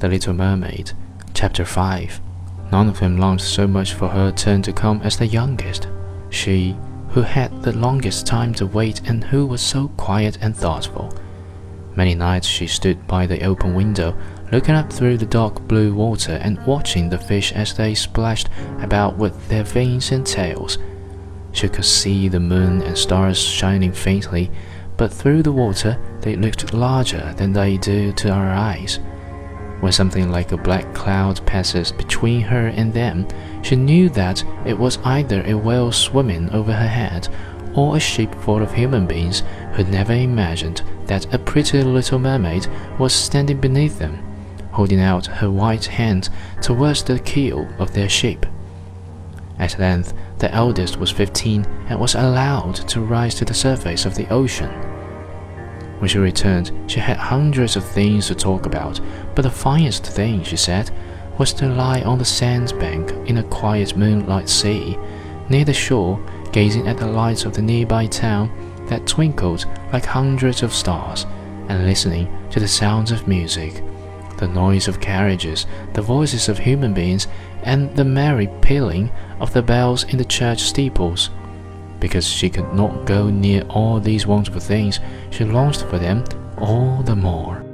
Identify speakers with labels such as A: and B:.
A: The Little Mermaid, Chapter 5. None of them longed so much for her turn to come as the youngest. She, who had the longest time to wait and who was so quiet and thoughtful. Many nights she stood by the open window, looking up through the dark blue water and watching the fish as they splashed about with their fins and tails. She could see the moon and stars shining faintly, but through the water they looked larger than they do to our eyes. When something like a black cloud passes between her and them, she knew that it was either a whale swimming over her head or a ship full of human beings who never imagined that a pretty little mermaid was standing beneath them, holding out her white hand towards the keel of their ship. At length, the eldest was fifteen and was allowed to rise to the surface of the ocean. When she returned, she had hundreds of things to talk about, but the finest thing, she said, was to lie on the sandbank in a quiet moonlight sea, near the shore, gazing at the lights of the nearby town that twinkled like hundreds of stars, and listening to the sounds of music, the noise of carriages, the voices of human beings, and the merry pealing of the bells in the church steeples. Because she could not go near all these wonderful things, she longed for them all the more.